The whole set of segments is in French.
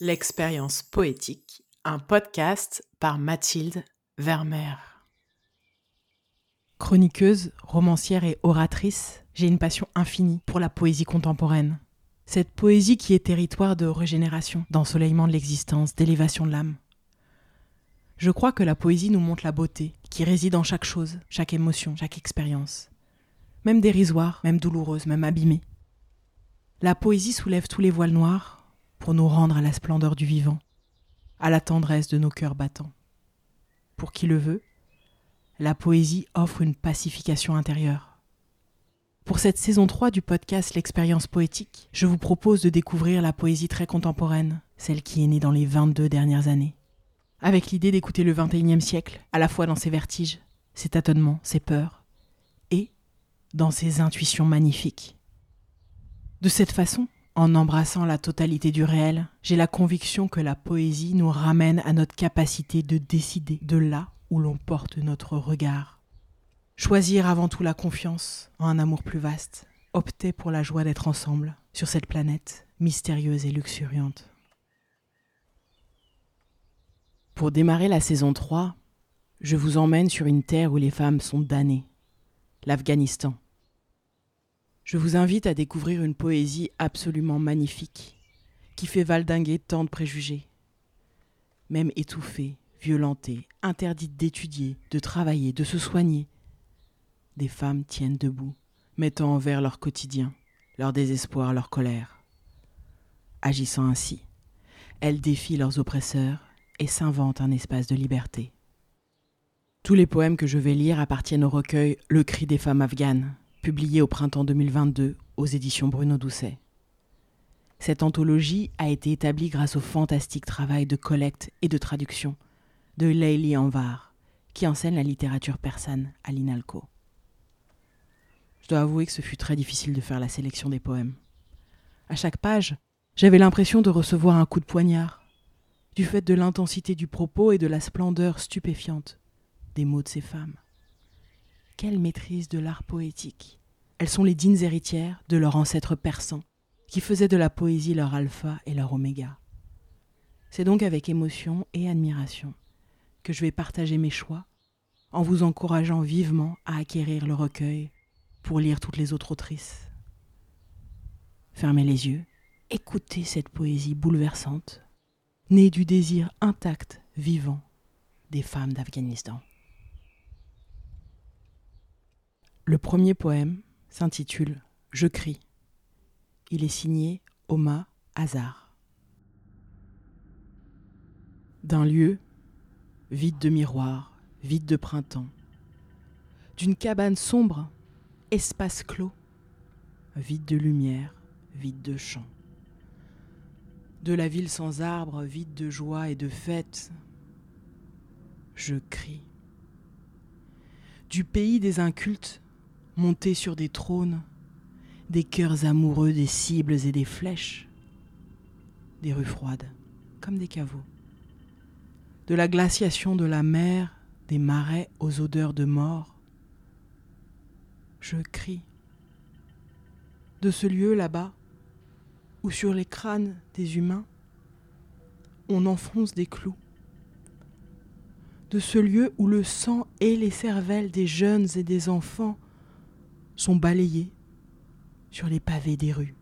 L'expérience poétique, un podcast par Mathilde Vermeer. Chroniqueuse, romancière et oratrice, j'ai une passion infinie pour la poésie contemporaine. Cette poésie qui est territoire de régénération, d'ensoleillement de l'existence, d'élévation de l'âme. Je crois que la poésie nous montre la beauté qui réside en chaque chose, chaque émotion, chaque expérience. Même dérisoire, même douloureuse, même abîmée. La poésie soulève tous les voiles noirs, pour nous rendre à la splendeur du vivant, à la tendresse de nos cœurs battants. Pour qui le veut, la poésie offre une pacification intérieure. Pour cette saison 3 du podcast L'expérience poétique, je vous propose de découvrir la poésie très contemporaine, celle qui est née dans les 22 dernières années. Avec l'idée d'écouter le 21e siècle, à la fois dans ses vertiges, ses tâtonnements, ses peurs, et dans ses intuitions magnifiques. De cette façon, en embrassant la totalité du réel, j'ai la conviction que la poésie nous ramène à notre capacité de décider de là où l'on porte notre regard. Choisir avant tout la confiance en un amour plus vaste, opter pour la joie d'être ensemble sur cette planète mystérieuse et luxuriante. Pour démarrer la saison 3, je vous emmène sur une terre où les femmes sont damnées, l'Afghanistan je vous invite à découvrir une poésie absolument magnifique, qui fait valdinguer tant de préjugés. Même étouffée, violentée, interdite d'étudier, de travailler, de se soigner, des femmes tiennent debout, mettant en vers leur quotidien, leur désespoir, leur colère. Agissant ainsi, elles défient leurs oppresseurs et s'inventent un espace de liberté. Tous les poèmes que je vais lire appartiennent au recueil Le cri des femmes afghanes, publié au printemps 2022 aux éditions Bruno Doucet. Cette anthologie a été établie grâce au fantastique travail de collecte et de traduction de Leili Anvar, qui enseigne la littérature persane à l'INALCO. Je dois avouer que ce fut très difficile de faire la sélection des poèmes. À chaque page, j'avais l'impression de recevoir un coup de poignard, du fait de l'intensité du propos et de la splendeur stupéfiante des mots de ces femmes. Quelle maîtrise de l'art poétique. Elles sont les dignes héritières de leurs ancêtres persans, qui faisaient de la poésie leur alpha et leur oméga. C'est donc avec émotion et admiration que je vais partager mes choix, en vous encourageant vivement à acquérir le recueil pour lire toutes les autres autrices. Fermez les yeux, écoutez cette poésie bouleversante, née du désir intact, vivant des femmes d'Afghanistan. Le premier poème s'intitule Je crie. Il est signé Oma Hazard. D'un lieu vide de miroirs, vide de printemps, d'une cabane sombre, espace clos, vide de lumière, vide de chants, de la ville sans arbres, vide de joie et de fête, je crie. Du pays des incultes, montés sur des trônes, des cœurs amoureux des cibles et des flèches, des rues froides, comme des caveaux, de la glaciation de la mer, des marais aux odeurs de mort. Je crie de ce lieu là-bas, où sur les crânes des humains, on enfonce des clous, de ce lieu où le sang et les cervelles des jeunes et des enfants sont balayés sur les pavés des rues,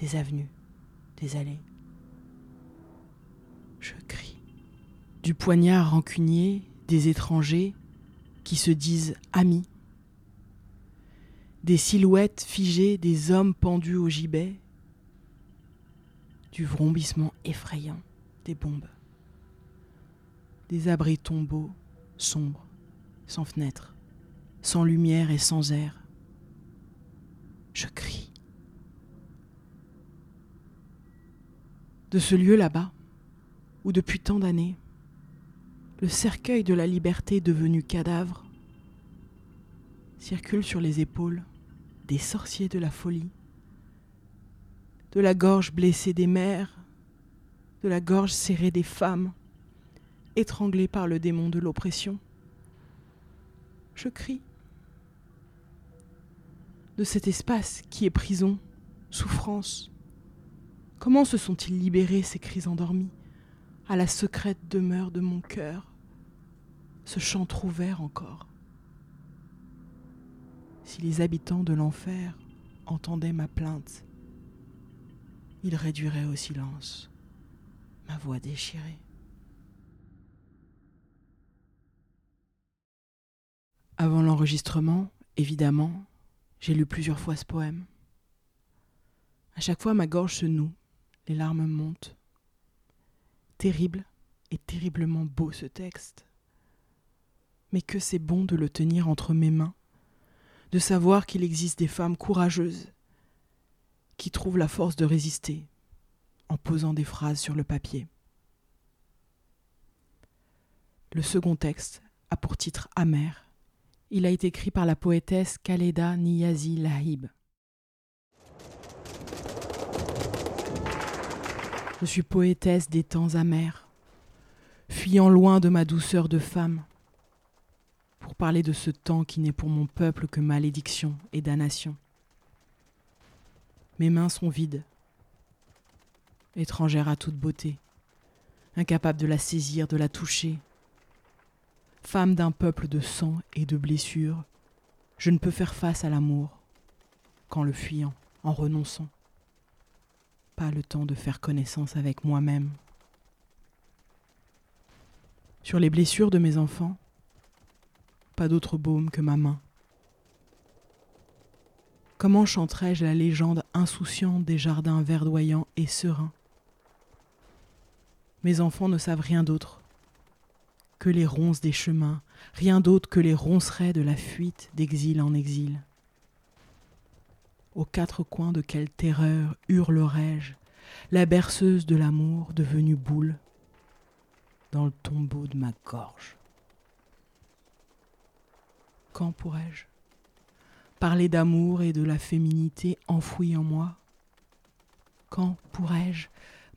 des avenues, des allées. Je crie. Du poignard rancunier des étrangers qui se disent amis, des silhouettes figées des hommes pendus au gibet, du vrombissement effrayant des bombes, des abris tombeaux sombres, sans fenêtres, sans lumière et sans air, je crie. De ce lieu là-bas, où depuis tant d'années, le cercueil de la liberté devenu cadavre circule sur les épaules des sorciers de la folie, de la gorge blessée des mères, de la gorge serrée des femmes, étranglées par le démon de l'oppression. Je crie de cet espace qui est prison, souffrance, Comment se sont-ils libérés ces cris endormis à la secrète demeure de mon cœur, ce chant trouvert encore? Si les habitants de l'enfer entendaient ma plainte, ils réduiraient au silence ma voix déchirée. Avant l'enregistrement, évidemment, j'ai lu plusieurs fois ce poème. À chaque fois, ma gorge se noue, les larmes montent. Terrible et terriblement beau ce texte. Mais que c'est bon de le tenir entre mes mains, de savoir qu'il existe des femmes courageuses qui trouvent la force de résister en posant des phrases sur le papier. Le second texte a pour titre Amer il a été écrit par la poétesse Khaleda Niyazi Lahib. Je suis poétesse des temps amers, fuyant loin de ma douceur de femme, pour parler de ce temps qui n'est pour mon peuple que malédiction et damnation. Mes mains sont vides, étrangères à toute beauté, incapables de la saisir, de la toucher, Femme d'un peuple de sang et de blessures, je ne peux faire face à l'amour qu'en le fuyant, en renonçant. Pas le temps de faire connaissance avec moi-même. Sur les blessures de mes enfants, pas d'autre baume que ma main. Comment chanterais-je la légende insouciante des jardins verdoyants et sereins? Mes enfants ne savent rien d'autre que les ronces des chemins, rien d'autre que les roncerets de la fuite d'exil en exil. Aux quatre coins de quelle terreur hurlerais-je, la berceuse de l'amour devenue boule, dans le tombeau de ma gorge. Quand pourrais-je parler d'amour et de la féminité enfouie en moi? Quand pourrais-je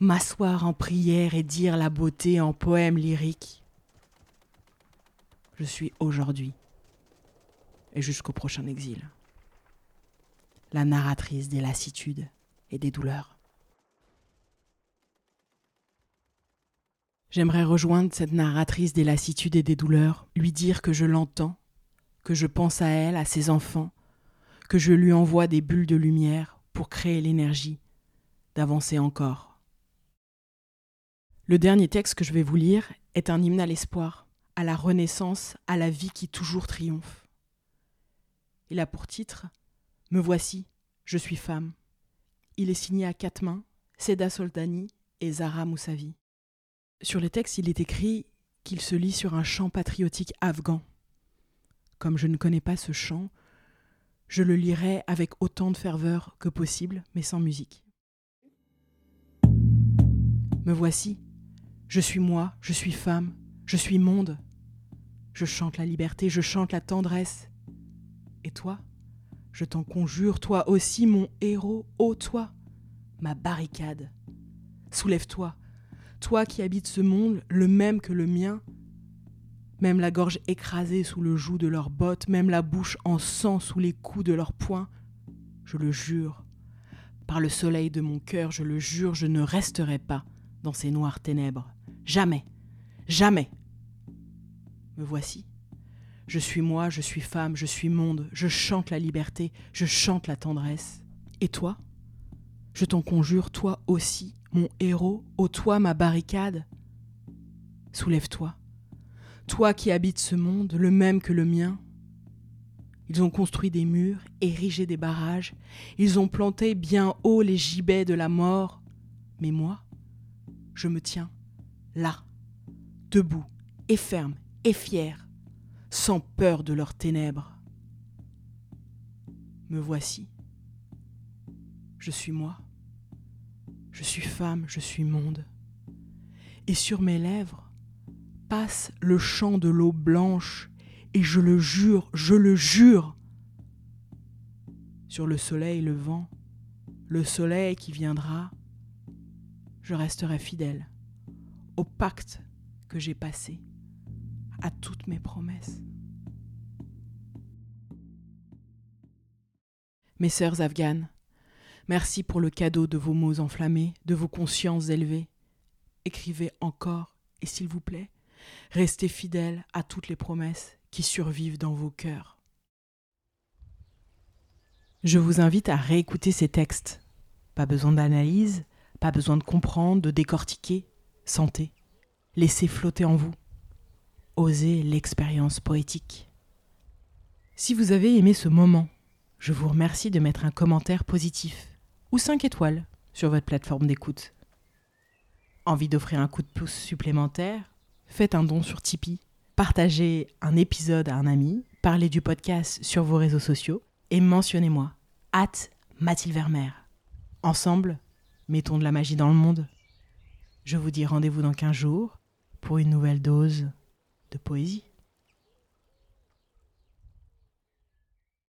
m'asseoir en prière et dire la beauté en poème lyrique? Je suis aujourd'hui et jusqu'au prochain exil. La narratrice des lassitudes et des douleurs. J'aimerais rejoindre cette narratrice des lassitudes et des douleurs, lui dire que je l'entends, que je pense à elle, à ses enfants, que je lui envoie des bulles de lumière pour créer l'énergie d'avancer encore. Le dernier texte que je vais vous lire est un hymne à l'espoir à la renaissance, à la vie qui toujours triomphe. Il a pour titre Me voici, je suis femme. Il est signé à quatre mains, Seda Soldani et Zara Moussavi. Sur les textes, il est écrit qu'il se lit sur un chant patriotique afghan. Comme je ne connais pas ce chant, je le lirai avec autant de ferveur que possible, mais sans musique. Me voici, je suis moi, je suis femme, je suis monde, je chante la liberté, je chante la tendresse. Et toi, je t'en conjure, toi aussi, mon héros, ô toi, ma barricade. Soulève-toi, toi qui habites ce monde, le même que le mien, même la gorge écrasée sous le joug de leurs bottes, même la bouche en sang sous les coups de leurs poings, je le jure, par le soleil de mon cœur, je le jure, je ne resterai pas dans ces noires ténèbres. Jamais, jamais. Me voici. Je suis moi, je suis femme, je suis monde, je chante la liberté, je chante la tendresse. Et toi? Je t'en conjure, toi aussi, mon héros, ô toi ma barricade. Soulève-toi. Toi qui habites ce monde, le même que le mien. Ils ont construit des murs, érigé des barrages, ils ont planté bien haut les gibets de la mort. Mais moi, je me tiens là, debout et ferme et fiers, sans peur de leurs ténèbres. Me voici. Je suis moi. Je suis femme, je suis monde. Et sur mes lèvres passe le chant de l'eau blanche, et je le jure, je le jure. Sur le soleil le vent, le soleil qui viendra, je resterai fidèle au pacte que j'ai passé à toutes mes promesses. Mes sœurs afghanes, Merci pour le cadeau de vos mots enflammés, de vos consciences élevées. Écrivez encore, et s'il vous plaît, restez fidèles à toutes les promesses qui survivent dans vos cœurs. Je vous invite à réécouter ces textes. Pas besoin d'analyse, pas besoin de comprendre, de décortiquer. Sentez. Laissez flotter en vous. Osez l'expérience poétique. Si vous avez aimé ce moment, je vous remercie de mettre un commentaire positif ou 5 étoiles sur votre plateforme d'écoute. Envie d'offrir un coup de pouce supplémentaire? Faites un don sur Tipeee, partagez un épisode à un ami, parlez du podcast sur vos réseaux sociaux et mentionnez-moi, hâte Mathilde Vermeer. Ensemble, mettons de la magie dans le monde. Je vous dis rendez-vous dans 15 jours pour une nouvelle dose de poésie.